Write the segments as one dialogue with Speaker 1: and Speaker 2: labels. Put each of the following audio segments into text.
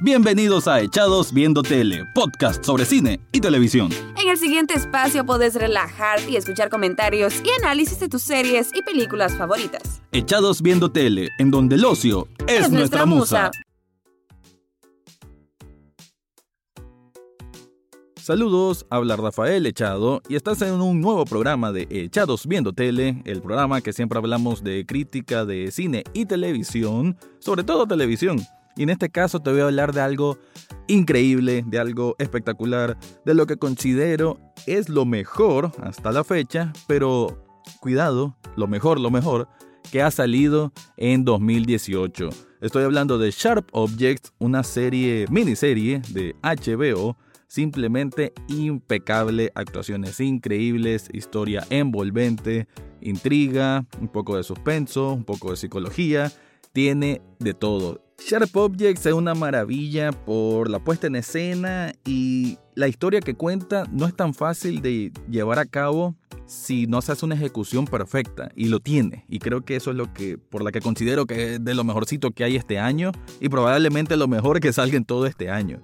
Speaker 1: Bienvenidos a Echados Viendo Tele, podcast sobre cine y televisión.
Speaker 2: En el siguiente espacio podés relajarte y escuchar comentarios y análisis de tus series y películas favoritas.
Speaker 1: Echados Viendo Tele, en donde el ocio es, nuestra, musa. Saludos, habla Rafael Echado y estás en un nuevo programa de Echados Viendo Tele, el programa que siempre hablamos de crítica de cine y televisión, sobre todo televisión. Y en este caso te voy a hablar de algo increíble, de algo espectacular, de lo que considero es lo mejor hasta la fecha, pero cuidado, lo mejor, lo mejor, que ha salido en 2018. Estoy hablando de Sharp Objects, una serie, miniserie de HBO, simplemente impecable, actuaciones increíbles, historia envolvente, intriga, un poco de suspenso, un poco de psicología, tiene de todo. Sharp Objects es una maravilla por la puesta en escena y la historia que cuenta no es tan fácil de llevar a cabo si no se hace una ejecución perfecta y lo tiene y creo que eso es lo que por la que considero que es de lo mejorcito que hay este año y probablemente lo mejor que salga en todo este año.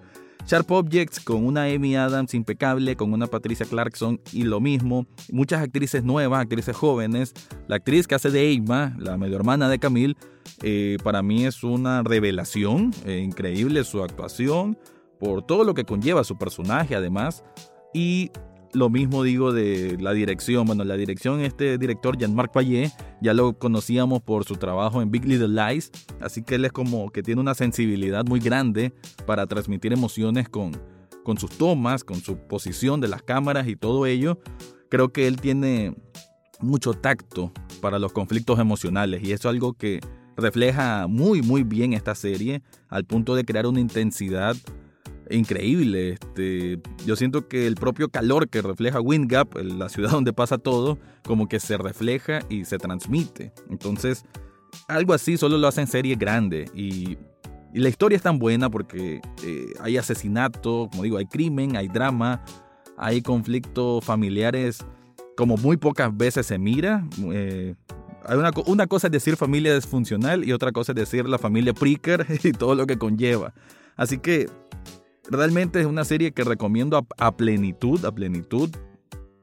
Speaker 1: Sharp Objects con una Amy Adams impecable, con una Patricia Clarkson y lo mismo. Muchas actrices nuevas, actrices jóvenes. La actriz que hace de Emma, la medio hermana de Camille, eh, para mí es una revelación. Eh, increíble su actuación, por todo lo que conlleva su personaje además. Y lo mismo digo de la dirección. Bueno, la dirección, este director, Jean-Marc Payet, ya lo conocíamos por su trabajo en Big Little Lies, así que él es como que tiene una sensibilidad muy grande para transmitir emociones con, con sus tomas, con su posición de las cámaras y todo ello. Creo que él tiene mucho tacto para los conflictos emocionales y eso es algo que refleja muy muy bien esta serie al punto de crear una intensidad increíble. Este, yo siento que el propio calor que refleja Wind Gap, la ciudad donde pasa todo, como que se refleja y se transmite. Entonces, algo así solo lo hacen serie grande y, la historia es tan buena porque eh, hay asesinato, como digo, hay crimen, hay drama, hay conflictos familiares como muy pocas veces se mira. Eh, una, una cosa es decir familia disfuncional y otra cosa es decir la familia Pricker y todo lo que conlleva. Así que Realmente es una serie que recomiendo a, plenitud, a plenitud.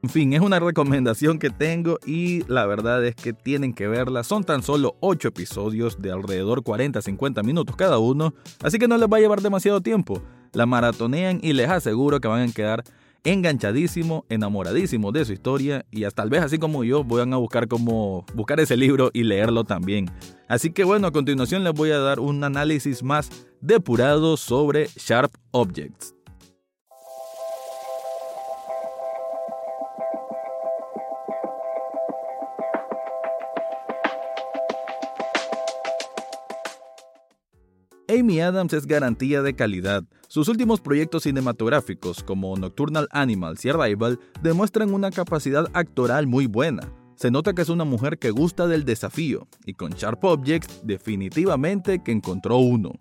Speaker 1: En fin, es una recomendación que tengo y la verdad es que tienen que verla. Son tan solo 8 episodios de alrededor 40-50 minutos cada uno, así que no les va a llevar demasiado tiempo. La maratonean y les aseguro que van a quedar enganchadísimo, enamoradísimo de su historia y hasta tal vez así como yo voy a buscar como buscar ese libro y leerlo también. Así que bueno, a continuación les voy a dar un análisis más depurado sobre Sharp Objects. Amy Adams es garantía de calidad. Sus últimos proyectos cinematográficos, como Nocturnal Animals y Arrival, demuestran una capacidad actoral muy buena. Se nota que es una mujer que gusta del desafío, y con Sharp Objects definitivamente que encontró uno.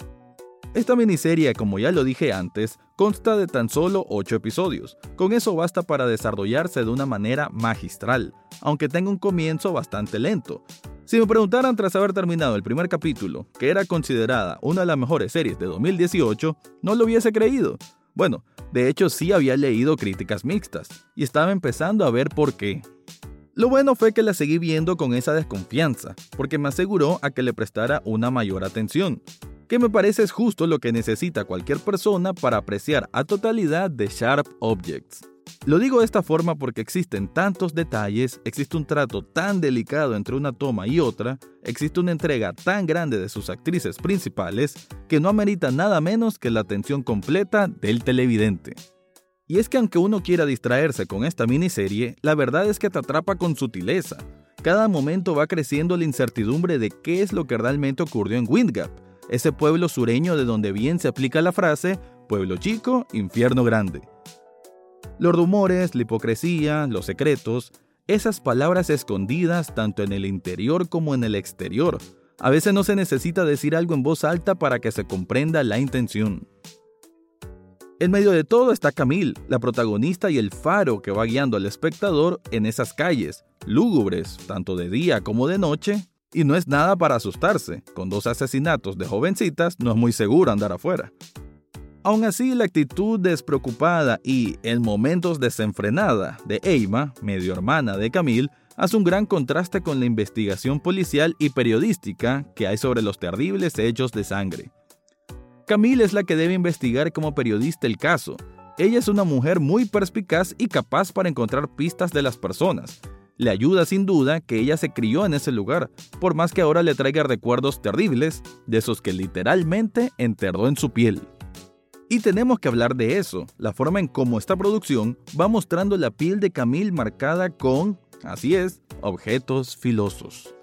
Speaker 1: Esta miniserie, como ya lo dije antes, consta de tan solo 8 episodios. Con eso basta para desarrollarse de una manera magistral, aunque tenga un comienzo bastante lento. Si me preguntaran tras haber terminado el primer capítulo, que era considerada una de las mejores series de 2018, no lo hubiese creído. Bueno, de hecho sí había leído críticas mixtas, y estaba empezando a ver por qué. Lo bueno fue que la seguí viendo con esa desconfianza, porque me aseguró a que le prestara una mayor atención, que me parece es justo lo que necesita cualquier persona para apreciar a totalidad de Sharp Objects. Lo digo de esta forma porque existen tantos detalles, existe un trato tan delicado entre una toma y otra, existe una entrega tan grande de sus actrices principales, que no amerita nada menos que la atención completa del televidente. Y es que aunque uno quiera distraerse con esta miniserie, la verdad es que te atrapa con sutileza. Cada momento va creciendo la incertidumbre de qué es lo que realmente ocurrió en Windgap, ese pueblo sureño de donde bien se aplica la frase, pueblo chico, infierno grande. Los rumores, la hipocresía, los secretos, esas palabras escondidas tanto en el interior como en el exterior. A veces no se necesita decir algo en voz alta para que se comprenda la intención. En medio de todo está Camille, la protagonista y el faro que va guiando al espectador en esas calles, lúgubres, tanto de día como de noche, y no es nada para asustarse. Con dos asesinatos de jovencitas no es muy seguro andar afuera. Aún así, la actitud despreocupada y, en momentos desenfrenada, de Eima, medio hermana de Camille, hace un gran contraste con la investigación policial y periodística que hay sobre los terribles hechos de sangre. Camille es la que debe investigar como periodista el caso. Ella es una mujer muy perspicaz y capaz para encontrar pistas de las personas. Le ayuda sin duda que ella se crió en ese lugar, por más que ahora le traiga recuerdos terribles, de esos que literalmente enterró en su piel. Y tenemos que hablar de eso, la forma en cómo esta producción va mostrando la piel de Camille marcada con, así es, objetos filosos.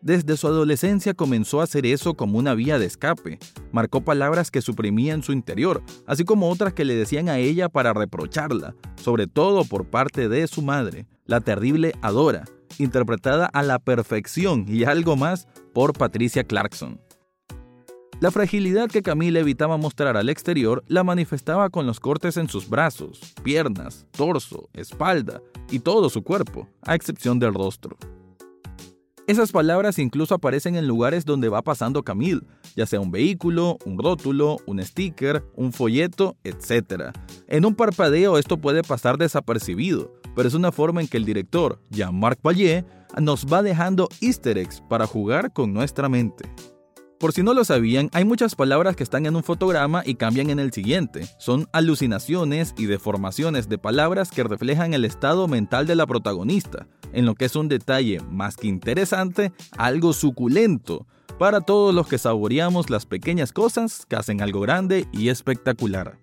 Speaker 1: Desde su adolescencia comenzó a hacer eso como una vía de escape. Marcó palabras que suprimía en su interior, así como otras que le decían a ella para reprocharla, sobre todo por parte de su madre, la terrible Adora, interpretada a la perfección y algo más por Patricia Clarkson. La fragilidad que Camila evitaba mostrar al exterior la manifestaba con los cortes en sus brazos, piernas, torso, espalda y todo su cuerpo, a excepción del rostro. Esas palabras incluso aparecen en lugares donde va pasando Camille, ya sea un vehículo, un rótulo, un sticker, un folleto, etc. En un parpadeo esto puede pasar desapercibido, pero es una forma en que el director, Jean-Marc Vallée, nos va dejando easter eggs para jugar con nuestra mente. Por si no lo sabían, hay muchas palabras que están en un fotograma y cambian en el siguiente. Son alucinaciones y deformaciones de palabras que reflejan el estado mental de la protagonista, en lo que es un detalle más que interesante, algo suculento, para todos los que saboreamos las pequeñas cosas que hacen algo grande y espectacular.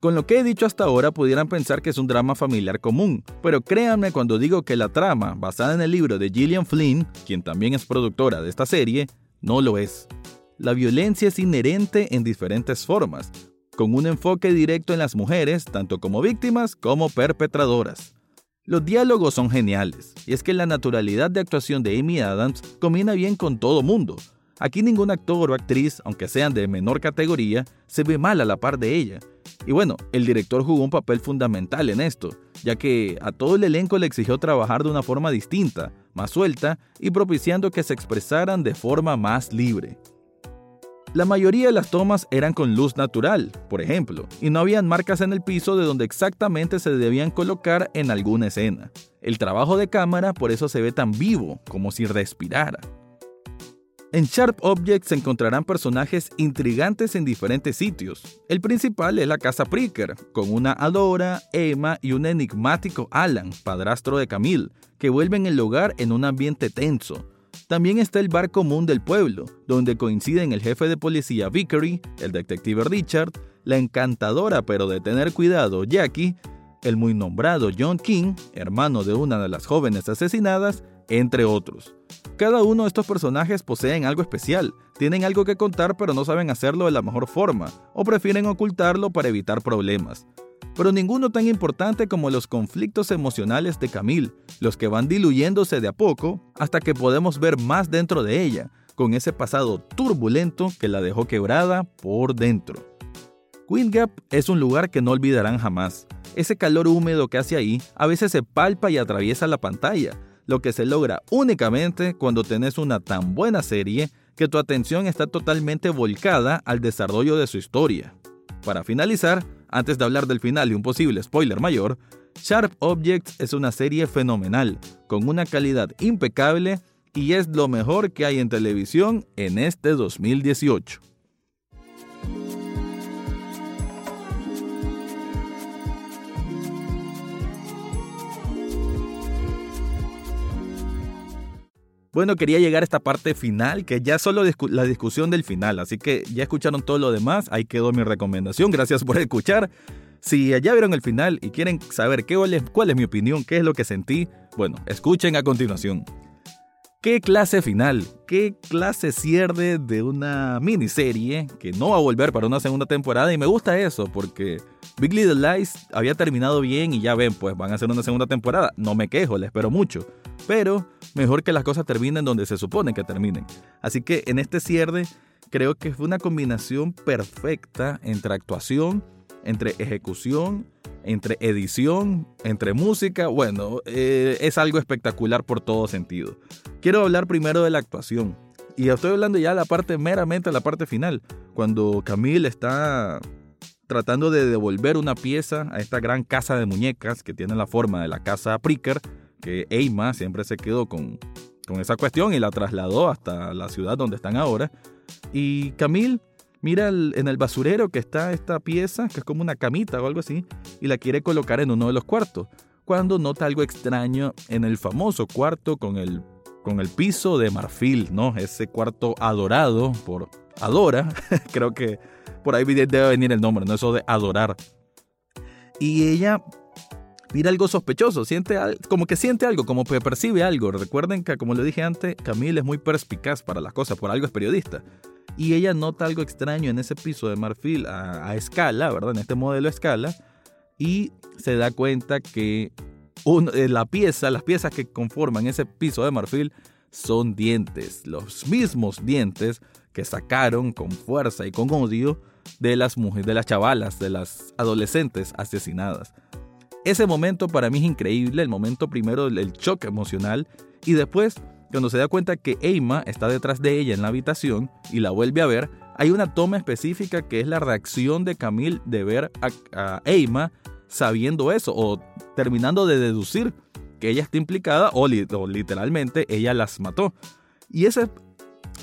Speaker 1: Con lo que he dicho hasta ahora pudieran pensar que es un drama familiar común, pero créanme cuando digo que la trama, basada en el libro de Gillian Flynn, quien también es productora de esta serie, no lo es. La violencia es inherente en diferentes formas, con un enfoque directo en las mujeres, tanto como víctimas como perpetradoras. Los diálogos son geniales, y es que la naturalidad de actuación de Amy Adams combina bien con todo mundo. Aquí ningún actor o actriz, aunque sean de menor categoría, se ve mal a la par de ella. Y bueno, el director jugó un papel fundamental en esto, ya que a todo el elenco le exigió trabajar de una forma distinta, más suelta y propiciando que se expresaran de forma más libre. La mayoría de las tomas eran con luz natural, por ejemplo, y no habían marcas en el piso de donde exactamente se debían colocar en alguna escena. El trabajo de cámara por eso se ve tan vivo, como si respirara. En Sharp Objects se encontrarán personajes intrigantes en diferentes sitios. El principal es la casa Pricker, con una Adora, Emma y un enigmático Alan, padrastro de Camille, que vuelven el hogar en un ambiente tenso. También está el bar común del pueblo, donde coinciden el jefe de policía Vickery, el detective Richard, la encantadora pero de tener cuidado Jackie, el muy nombrado John King, hermano de una de las jóvenes asesinadas, entre otros. Cada uno de estos personajes poseen algo especial, tienen algo que contar pero no saben hacerlo de la mejor forma, o prefieren ocultarlo para evitar problemas. Pero ninguno tan importante como los conflictos emocionales de Camille, los que van diluyéndose de a poco hasta que podemos ver más dentro de ella, con ese pasado turbulento que la dejó quebrada por dentro. Queen Gap es un lugar que no olvidarán jamás. Ese calor húmedo que hace ahí a veces se palpa y atraviesa la pantalla, lo que se logra únicamente cuando tenés una tan buena serie que tu atención está totalmente volcada al desarrollo de su historia. Para finalizar, antes de hablar del final y un posible spoiler mayor, Sharp Objects es una serie fenomenal, con una calidad impecable y es lo mejor que hay en televisión en este 2018. Bueno, quería llegar a esta parte final, que ya solo la discusión del final, así que ya escucharon todo lo demás, ahí quedó mi recomendación, gracias por escuchar. Si ya vieron el final y quieren saber qué, cuál es mi opinión, qué es lo que sentí, bueno, escuchen a continuación. ¿Qué clase final? ¿Qué clase cierre de una miniserie que no va a volver para una segunda temporada? Y me gusta eso porque Big Little Lies había terminado bien y ya ven, pues van a hacer una segunda temporada. No me quejo, le espero mucho. Pero mejor que las cosas terminen donde se supone que terminen. Así que en este cierre creo que fue una combinación perfecta entre actuación, entre ejecución, entre edición, entre música. Bueno, eh, es algo espectacular por todo sentido. Quiero hablar primero de la actuación. Y estoy hablando ya de la parte meramente la parte final. Cuando Camille está tratando de devolver una pieza a esta gran casa de muñecas que tiene la forma de la casa Pricker, que Eima siempre se quedó con, con esa cuestión y la trasladó hasta la ciudad donde están ahora. Y Camille mira en el basurero que está esta pieza, que es como una camita o algo así, y la quiere colocar en uno de los cuartos, cuando nota algo extraño en el famoso cuarto con el, con el piso de marfil, ¿no? Ese cuarto adorado por Adora, creo que por ahí debe venir el nombre, ¿no? Eso de adorar. Y ella mira algo sospechoso, siente como que siente algo, como que percibe algo. Recuerden que, como le dije antes, Camille es muy perspicaz para las cosas, por algo es periodista. Y ella nota algo extraño en ese piso de marfil a, escala, ¿verdad? En este modelo a escala. Y se da cuenta que eh, la pieza, las piezas que conforman ese piso de marfil son dientes, los mismos dientes que sacaron con fuerza y con odio de las mujeres, de las chavalas, de las adolescentes asesinadas. Ese momento para mí es increíble, el momento primero del shock emocional y después cuando se da cuenta que Eima está detrás de ella en la habitación y la vuelve a ver, hay una toma específica que es la reacción de Camille de ver a, Eima sabiendo eso o terminando de deducir que ella está implicada o, literalmente ella las mató. Y esa,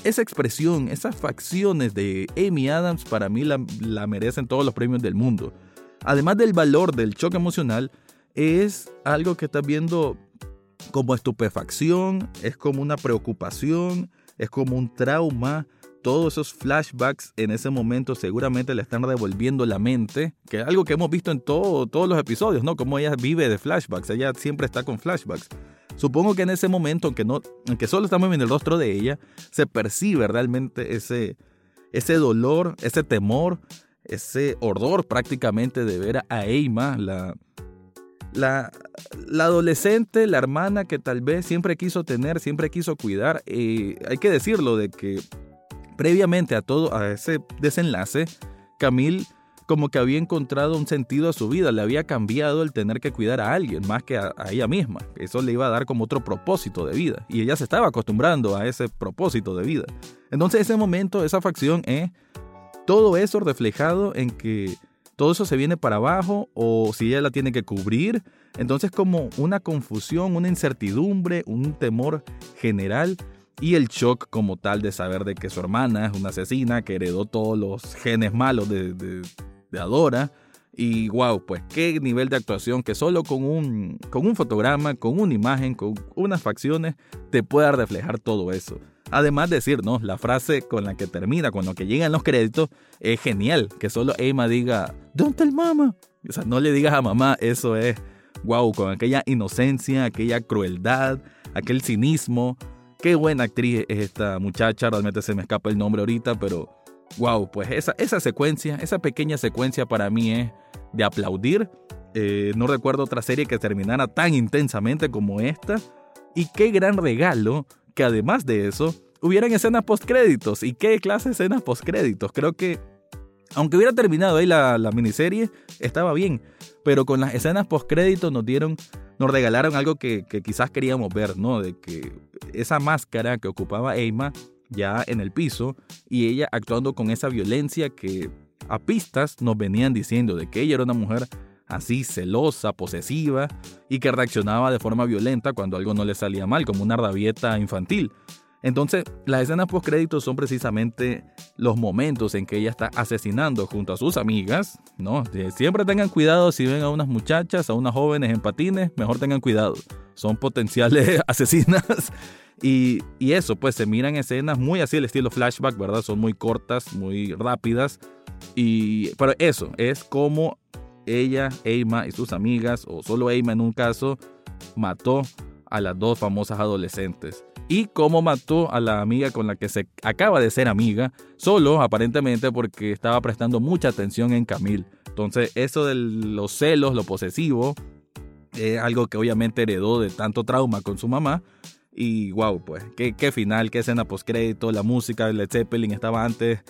Speaker 1: esa expresión, esas facciones de Amy Adams para mí la, la merecen todos los premios del mundo. Además del valor del choque emocional, es algo que estás viendo como estupefacción, es como una preocupación, es como un trauma. Todos esos flashbacks en ese momento seguramente le están devolviendo la mente, que es algo que hemos visto en todo, todos los episodios, ¿no? Como ella vive de flashbacks, ella siempre está con flashbacks. Supongo que en ese momento, aunque, no, aunque solo estamos viendo el rostro de ella, se percibe realmente ese, ese dolor, ese temor, ese horror prácticamente de ver a Eima, la, la, adolescente, la hermana que tal vez siempre quiso tener, siempre quiso cuidar. Eh, hay que decirlo de que previamente a todo, a ese desenlace, Camille como que había encontrado un sentido a su vida, le había cambiado el tener que cuidar a alguien más que a, ella misma. Eso le iba a dar como otro propósito de vida y ella se estaba acostumbrando a ese propósito de vida. Entonces ese momento, esa facción es todo eso reflejado en que todo eso se viene para abajo o si ella la tiene que cubrir. Entonces como una confusión, una incertidumbre, un temor general y el shock como tal de saber de que su hermana es una asesina que heredó todos los genes malos de, de, Adora. Y wow, pues qué nivel de actuación que solo con un, con un fotograma, con una imagen, con unas facciones, te pueda reflejar todo eso. Además de decir, ¿no? La frase con la que termina, con lo que llegan los créditos, es genial. Que solo Emma diga, Don't tell mama. O sea, no le digas a mamá, eso es, wow, con aquella inocencia, aquella crueldad, aquel cinismo. Qué buena actriz es esta muchacha, realmente se me escapa el nombre ahorita, pero wow, pues esa, esa secuencia, esa pequeña secuencia para mí es de aplaudir. Eh, no recuerdo otra serie que terminara tan intensamente como esta. Y qué gran regalo que además de eso, hubieran escenas postcréditos. ¿Y qué clase de escenas postcréditos? Creo que, aunque hubiera terminado ahí la, miniserie, estaba bien. Pero con las escenas postcréditos nos dieron, nos regalaron algo que, quizás queríamos ver, ¿no? De que esa máscara que ocupaba Emma ya en el piso y ella actuando con esa violencia que a pistas nos venían diciendo de que ella era una mujer así celosa, posesiva y que reaccionaba de forma violenta cuando algo no le salía mal, como una rabieta infantil. Entonces, las escenas post créditos son precisamente los momentos en que ella está asesinando junto a sus amigas, ¿no? Siempre tengan cuidado si ven a unas muchachas, a unas jóvenes en patines, mejor tengan cuidado. Son potenciales asesinas. Y, eso, pues se miran escenas muy así, el estilo flashback, ¿verdad? Son muy cortas, muy rápidas. Y, pero eso, es como ella, Eima y sus amigas, o solo Eima en un caso, mató a las dos famosas adolescentes. Y cómo mató a la amiga con la que se acaba de ser amiga, solo aparentemente porque estaba prestando mucha atención en Camille. Entonces, eso de los celos, lo posesivo, es algo que obviamente heredó de tanto trauma con su mamá. Y wow, pues, qué, final, qué escena postcrédito, la música de Led Zeppelin estaba antes.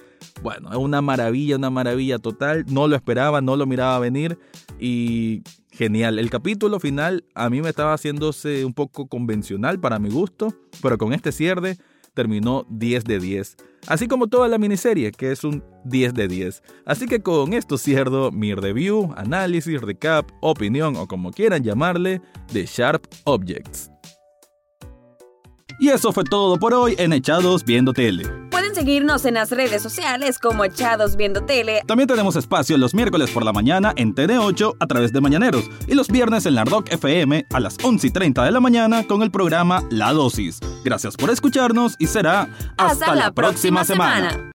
Speaker 1: Bueno, es una maravilla, una maravilla total. No lo esperaba, no lo miraba venir. Y genial. El capítulo final a mí me estaba haciéndose un poco convencional para mi gusto, pero con este cierre terminó 10 de 10. así como toda la miniserie, que es un 10 de 10. Así que con esto cierro mi review, análisis, recap, opinión o como quieran llamarle de Sharp Objects. Y eso fue todo por hoy en Echados Viendo Tele.
Speaker 2: Pueden seguirnos en las redes sociales como Echados Viendo Tele.
Speaker 1: También tenemos espacio los miércoles por la mañana en TN8 a través de Mañaneros y los viernes en la Rock FM a las 11 y 30 de la mañana con el programa La Dosis. Gracias por escucharnos y será hasta, la, próxima, semana.